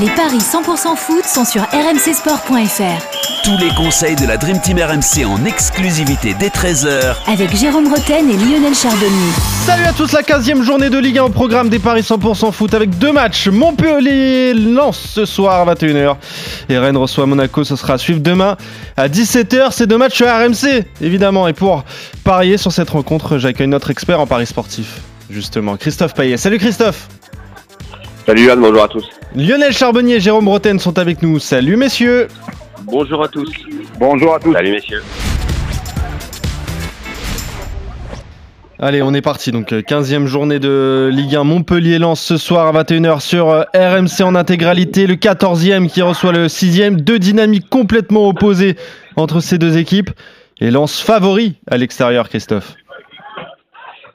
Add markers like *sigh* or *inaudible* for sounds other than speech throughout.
Les paris 100% foot sont sur rmcsport.fr. Tous les conseils de la Dream Team RMC en exclusivité dès 13h Avec Jérôme Roten et Lionel Charbonnier. Salut à tous, la 15e journée de Ligue 1 au programme des paris 100% foot avec deux matchs. Montpellier lance ce soir à 21h et Rennes reçoit Monaco. Ce sera à suivre demain à 17h. Ces deux matchs à RMC, évidemment. Et pour parier sur cette rencontre, j'accueille notre expert en paris sportif, justement, Christophe Payet. Salut Christophe Salut Yann, bonjour à tous. Lionel Charbonnier et Jérôme Roten sont avec nous. Salut messieurs Bonjour à tous. Bonjour à tous. Salut messieurs. Allez, on est parti. Donc, 15e journée de Ligue 1. Montpellier lance ce soir à 21h sur euh, RMC en intégralité. Le 14e qui reçoit le 6e. Deux dynamiques complètement opposées entre ces deux équipes. Et lance favori à l'extérieur, Christophe.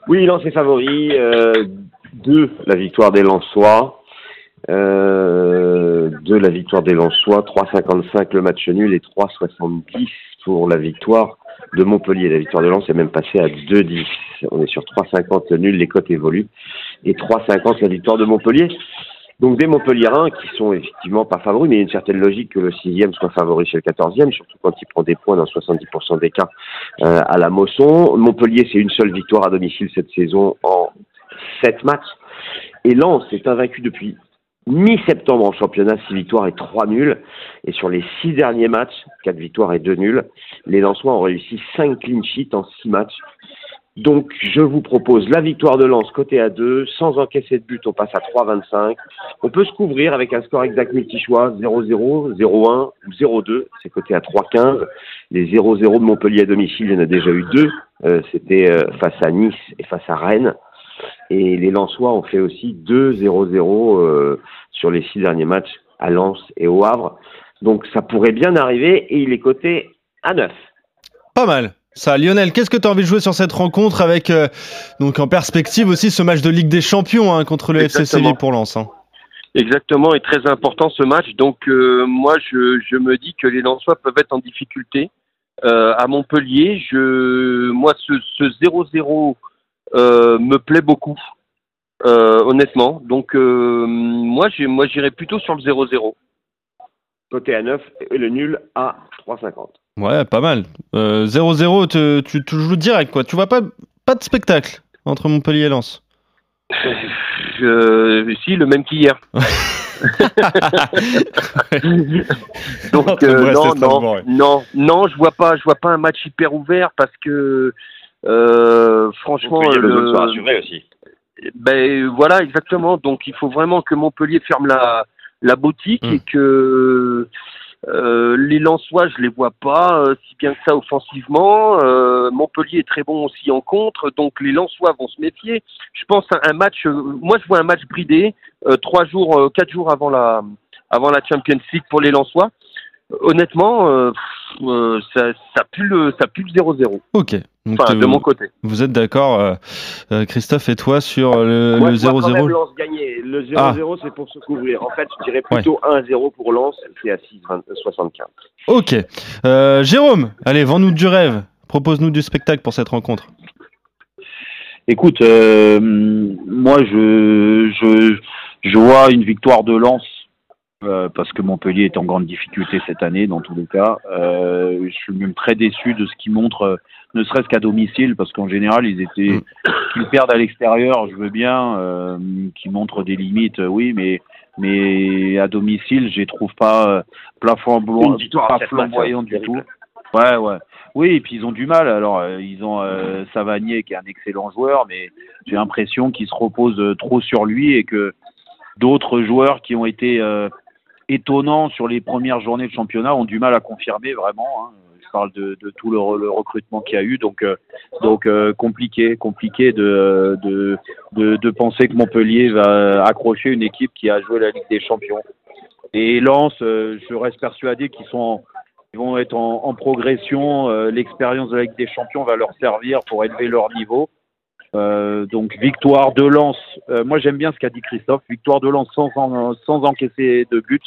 Oui, Lens est favori. Euh, de la victoire des Lensois. Euh, de la victoire des Lensois. 3,55 le match nul et 3,70 pour la victoire de Montpellier. La victoire de Lens est même passée à 2,10. On est sur 3,50 le nul, les cotes évoluent. Et 3,50 la victoire de Montpellier. Donc des Montpelliérains qui sont effectivement pas favoris, mais il y a une certaine logique que le sixième soit favori chez le quatorzième, surtout quand il prend des points dans 70% des cas euh, à la Mosson. Montpellier, c'est une seule victoire à domicile cette saison en sept matchs. Et Lens est invaincu depuis mi-septembre en championnat, 6 victoires et 3 nuls. Et sur les 6 derniers matchs, 4 victoires et 2 nuls, les Lensois ont réussi 5 clean sheets en 6 matchs. Donc, je vous propose la victoire de Lens côté à 2, sans encaisser de but, on passe à 3,25. On peut se couvrir avec un score exact multi-choix, 0-0, 0-1 ou 0-2, c'est côté à 3,15. Les 0-0 de Montpellier à domicile, il y en a déjà eu deux. Euh, C'était euh, face à Nice et face à Rennes. Et les Lensois ont fait aussi 2-0-0 euh, sur les six derniers matchs à Lens et au Havre. Donc ça pourrait bien arriver et il est coté à 9. Pas mal. Ça, Lionel, qu'est-ce que tu as envie de jouer sur cette rencontre avec euh, donc en perspective aussi ce match de Ligue des Champions hein, contre le FC Exactement. Séville pour Lens hein? Exactement, et très important ce match. Donc euh, moi, je, je me dis que les Lensois peuvent être en difficulté euh, à Montpellier. Je, moi, ce ce 0-0 euh, me plaît beaucoup, euh, honnêtement. Donc euh, moi, j'ai, moi, j'irais plutôt sur le 0-0. Côté à 9 et le nul à 3,50. Ouais, pas mal. Euh, 0-0, te- tu, tu joues direct quoi. Tu vois pas, pas de spectacle entre Montpellier et Lens. *laughs* Je, si, le même qu'hier. *laughs* Donc euh, non, non, non, non, je vois pas, je vois pas un match hyper ouvert parce que euh, franchement, besoin de le- se rassurer aussi. ben voilà, exactement. Donc il faut vraiment que Montpellier ferme la, la boutique Mm. et que euh, les Lensois, je les vois pas euh, si bien que ça offensivement. Euh, Montpellier est très bon aussi en contre, donc les Lensois vont se méfier. Je pense à un match. euh, moi, je vois un match bridé euh, trois jours, euh, quatre jours avant la avant la Champions League pour les Lensois. Honnêtement, euh, euh, ça, ça pue le ça pue le 0-0. Ok. Donc, Enfin, euh, de mon côté. Vous êtes d'accord, euh, euh, Christophe et toi, sur le, Moi, le je vois quand même 0-0 Lens gagner. Le 0-0, Ah. c'est pour se couvrir. En fait, je dirais plutôt 1-0 pour Lens, c'est à 6,75. Ok. Euh, Jérôme, allez, vends-nous du rêve. Propose-nous du spectacle pour cette rencontre. Écoute, euh, moi je, je je vois une victoire de Lens euh, parce que Montpellier est en grande difficulté cette année dans tous les cas. Euh, je suis même très déçu de ce qu'ils montrent, euh, ne serait-ce qu'à domicile, parce qu'en général ils étaient qu'ils perdent à l'extérieur. Je veux bien qu'ils montrent des limites, oui, mais mais à domicile, je les trouve pas plafond à pas hein, du tout. Ouais, ouais. Oui, et puis ils ont du mal. Alors, euh, ils ont euh, Savanier qui est un excellent joueur, mais j'ai l'impression qu'il se repose euh, trop sur lui et que d'autres joueurs qui ont été étonnants sur les premières journées de championnat ont du mal à confirmer vraiment. hein. Je parle de, tout le, re- le recrutement qu'il y a eu, donc euh, euh, compliqué, compliqué de, penser que Montpellier va accrocher une équipe qui a joué la Ligue des Champions. Et Lens, euh, je reste persuadé qu'ils sont ils vont être en, progression. L'expérience de la Ligue des Champions va leur servir pour élever leur niveau. Euh, donc victoire de Lens. Euh, moi j'aime bien ce qu'a dit Christophe. Victoire de Lens sans, en- sans encaisser de but.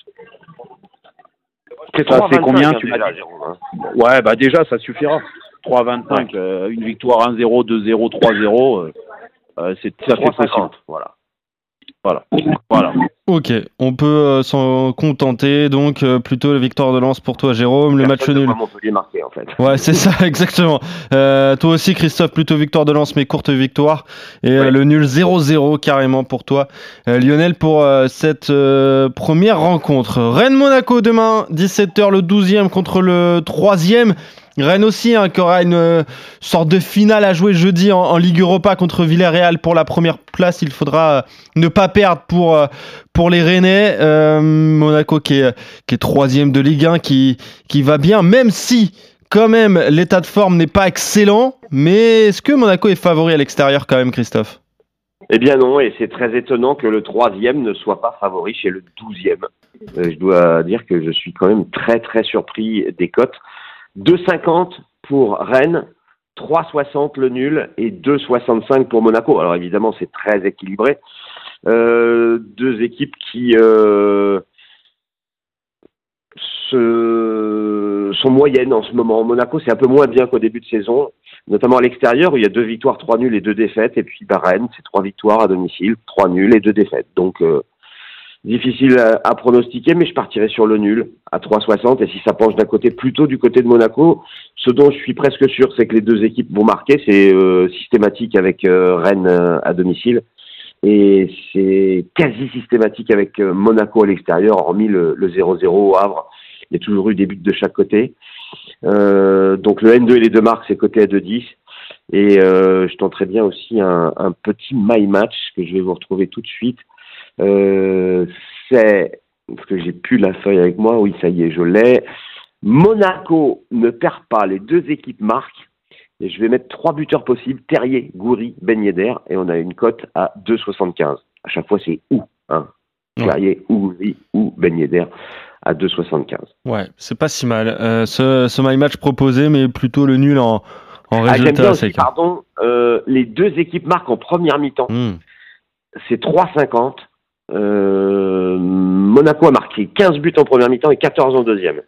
C'est Ça, c'est 3,25, combien, hein, tu hein. Ouais, bah déjà ça suffira. 3,25, euh, une victoire 1-0, 2-0, 3-0, euh, euh, c'est ça fait 3,50. possible. Voilà. Voilà. voilà. Ok, on peut euh, s'en contenter, donc euh, plutôt la victoire de Lens pour toi, Jérôme, le match nul. Montpellier marqué en fait. Ouais, c'est ça, *laughs* exactement. Euh, toi aussi, Christophe, plutôt victoire de Lens, mais courte victoire. Et Ouais. le nul 0-0 carrément pour toi. Lionel, pour cette première rencontre. Rennes-Monaco demain, 17h, le 12e contre le 3e. Rennes aussi, hein, qui aura une euh, sorte de finale à jouer jeudi en, Ligue Europa contre Villarreal pour la première place. Il faudra euh, ne pas perdre pour, euh, pour les Rennais. Monaco qui est, troisième de Ligue 1, qui, qui va bien, même si quand même l'état de forme n'est pas excellent. Mais est-ce que Monaco est favori à l'extérieur quand même, Christophe? Eh bien non, et c'est très étonnant que le troisième ne soit pas favori chez le douzième. Je dois dire que je suis quand même très très surpris des cotes. 2,50 pour Rennes, 3,60 le nul et 2,65 pour Monaco. Alors évidemment, c'est très équilibré. Euh, deux équipes qui euh, sont moyennes en ce moment. Monaco, c'est un peu moins bien qu'au début de saison, notamment à l'extérieur où il y a deux victoires, trois nuls et deux défaites. Et puis bah, Rennes, c'est trois victoires à domicile, trois nuls et deux défaites. Donc euh, difficile à, pronostiquer, mais je partirai sur le nul à 3,60. Et si ça penche d'un côté, plutôt du côté de Monaco, ce dont je suis presque sûr, c'est que les deux équipes vont marquer. C'est euh, systématique avec euh, Rennes euh, à domicile. Et c'est quasi systématique avec Monaco à l'extérieur, hormis le le 0-0 au Havre. Il y a toujours eu des buts de chaque côté. Donc le N2 et les deux marques, c'est coté à 2-10. Et je tenterai bien aussi un, un petit my match que je vais vous retrouver tout de suite. Euh, c'est parce que j'ai plus la feuille avec moi. Oui, ça y est, je l'ai. Monaco ne perd pas. Les deux équipes marquent. Et je vais mettre trois buteurs possibles Terrier, Goury, Ben Yedder. Et on a une cote à 2,75. À chaque fois, c'est ou. Hein? Terrier, ou Goury, ou Ben Yedder à 2,75. Ouais, c'est pas si mal. Euh, ce, ce my match proposé, mais plutôt le nul en, en Ah, résultat aussi, sec. pardon, euh, les deux équipes marquent en première mi-temps. Hmm. C'est 3,50. Euh, Monaco a marqué 15 buts en première mi-temps et 14 en deuxième.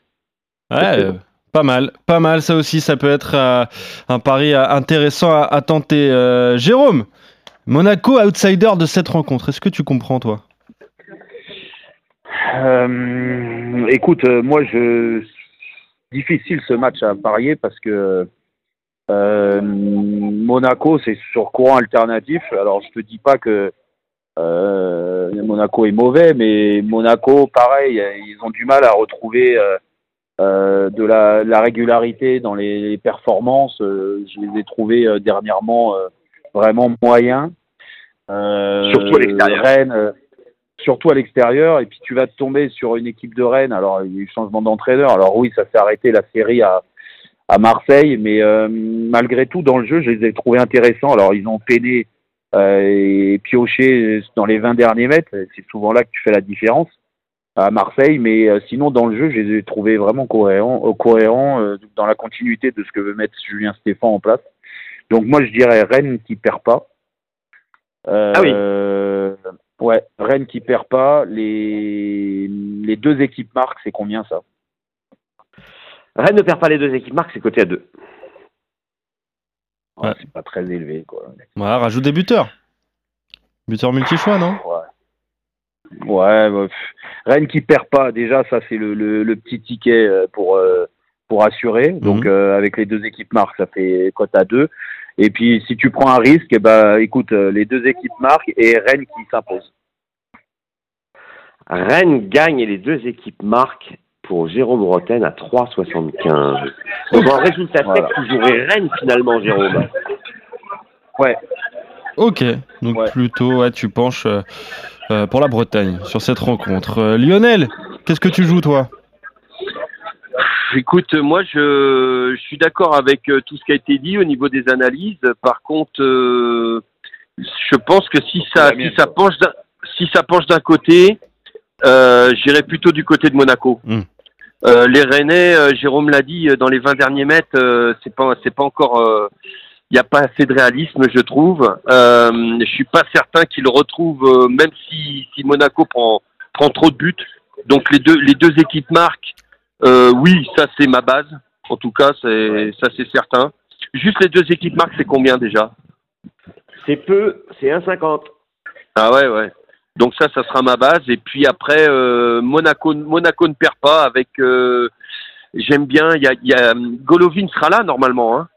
Ouais, euh, pas mal, pas mal. Ça aussi, ça peut être euh, un pari euh, intéressant à, à tenter. Euh, Jérôme, Monaco outsider de cette rencontre. Est-ce que tu comprends, toi? Euh, écoute, euh, moi, je difficile ce match à parier parce que euh, Monaco, c'est sur courant alternatif. Alors, je te dis pas que euh, Monaco est mauvais, mais Monaco, pareil, ils ont du mal à retrouver euh, euh, de la, la régularité dans les, performances. Je les ai trouvés dernièrement vraiment moyens. Surtout à l'extérieur. Rennes, surtout à l'extérieur. Et puis tu vas te tomber sur une équipe de Rennes. Alors il y a eu changement d'entraîneur. Alors oui, ça s'est arrêté la série à, à Marseille, mais euh, malgré tout dans le jeu, je les ai trouvés intéressants. Alors ils ont peiné et pioché dans les 20 derniers mètres. C'est souvent là que tu fais la différence à Marseille, mais euh, sinon dans le jeu, je les ai trouvés vraiment cohérents, euh, cohérents euh, dans la continuité de ce que veut mettre Julien Stéphan en place. Donc moi je dirais Rennes qui perd pas. Euh, Ah oui. Ouais, Rennes qui perd pas. Les, les deux équipes marquent, c'est combien ça? Rennes ne perd pas les deux équipes marquent, c'est coté à 2. Ouais. C'est pas très élevé, quoi. Ouais, rajoute des buteurs. Buteur multi-choix, non? Ouais. Ouais, bah, Rennes qui perd pas, déjà, ça c'est le, le, le petit ticket euh, pour, euh, pour assurer. Donc Mhm. euh, avec les deux équipes marques, ça fait cote à deux. Et puis si tu prends un risque, eh ben, écoute, les deux équipes marquent et Rennes qui s'impose. Rennes gagne et les deux équipes marquent pour Jérôme Roten à 3,75. Donc en résultat Voilà. sec, tu jouerais Rennes finalement, Jérôme. Ouais. Ok, donc Ouais. plutôt, ouais, tu penches euh, euh, pour la Bretagne sur cette rencontre. Euh, Lionel, qu'est-ce que tu joues, toi? Écoute, moi je, je suis d'accord avec tout ce qui a été dit au niveau des analyses. Par contre, euh, je pense que si ça, si penche d'un, si ça penche d'un côté, euh, j'irai plutôt du côté de Monaco. Hmm. Euh, les Rennais, euh, Jérôme l'a dit, euh, dans les 20 derniers mètres, euh, c'est pas, c'est pas encore, il n'y a pas assez de réalisme, je trouve. Euh, je suis pas certain retrouvent, euh, même si, si Monaco prend, prend trop de buts. Donc les deux, les deux équipes marquent. Euh, oui, ça c'est ma base. En tout cas, c'est ça c'est certain. Juste les deux équipes marquent, c'est combien déjà? C'est peu, c'est 1,50. Ah ouais, ouais. Donc ça, ça sera ma base. Et puis après, euh, Monaco, Monaco ne perd pas avec. euh, J'aime bien. Il y a, y a Golovin sera là normalement. Hein,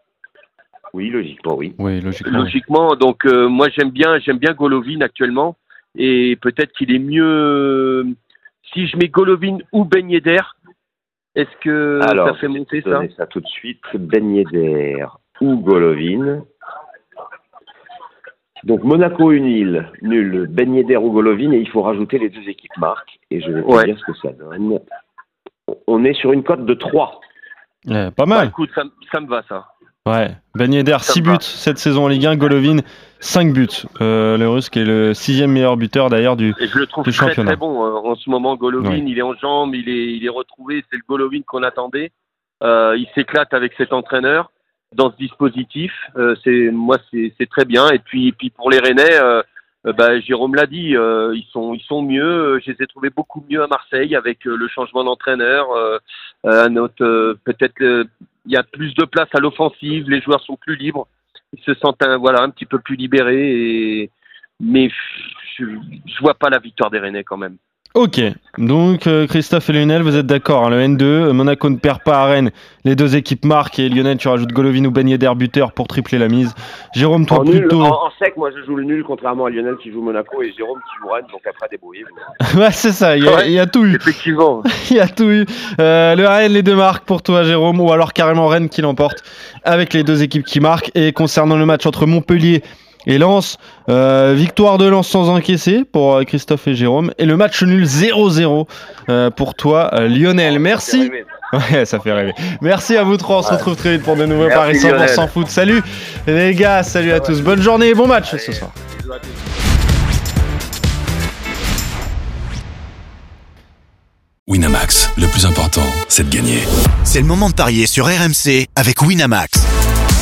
Oui, logiquement, oui. Oui, logiquement. oui. logiquement. Donc euh, moi j'aime bien, j'aime bien Golovin actuellement. Et peut-être qu'il est mieux. Si je mets Golovin ou Ben Yedder, est-ce que Alors, ça fait monter je vais ça? ça tout de suite. Ben Yedder ou Golovin. Donc Monaco une île, nul, Ben Yedder ou Golovin, et il faut rajouter les deux équipes marques. Et je vais Ouais. dire ce que ça donne. On est sur une cote de 3. Ouais, pas Bah, mal. Écoute, ça, me- ça me va ça. Ouais. Ben Yedder, Ça 6 me va. buts cette saison en Ligue 1. Golovin, 5 buts. Euh, le russe qui est le sixième meilleur buteur d'ailleurs du. Et je le trouve Du très championnat. très bon euh, en ce moment. Golovin, Ouais. il est en jambes, il est, il est retrouvé. C'est le Golovin qu'on attendait. Euh, il s'éclate avec cet entraîneur dans ce dispositif. Euh, c'est moi, c'est très bien. Et puis, et puis pour les Rennais, euh, euh, bah, Jérôme l'a dit, ils sont, ils sont mieux. Je les ai trouvés beaucoup mieux à Marseille avec le changement d'entraîneur. Euh, peut-être, il y a plus de place à l'offensive. Les joueurs sont plus libres. Ils se sentent un, voilà un petit peu plus libérés. Et mais je, je vois pas la victoire des Rennais quand même. Ok. Donc euh, Christophe et Lionel, vous êtes d'accord. hein, le N2, euh, Monaco ne perd pas à Rennes. Les deux équipes marquent et Lionel, tu rajoutes Golovin ou Ben Yedder buteur pour tripler la mise. Jérôme, toi En, nul, plutôt. en, en sec, moi je joue le nul, contrairement à Lionel qui joue Monaco et Jérôme qui joue Rennes, donc après débrouillez-vous. *laughs* ouais, c'est ça. Il y, a- Ouais. il y a tout eu. Effectivement. *laughs* Il y a tout eu. Euh, le Rennes, les deux marques pour toi, Jérôme, ou alors carrément Rennes qui l'emporte avec les deux équipes qui marquent. Et concernant le match entre Montpellier et Lens, euh, victoire de Lens sans encaisser pour euh, Christophe et Jérôme. Et le match nul 0-0 euh, pour toi, euh, Lionel. Merci. Ouais, ça fait rêver. Merci à vous trois. On se retrouve très vite pour de nouveaux Paris Merci, 100% Lionel. foot. Salut les gars, salut à tous. Bonne journée et bon match ce soir. Winamax, le plus important, c'est de gagner. C'est le moment de parier sur RMC avec Winamax.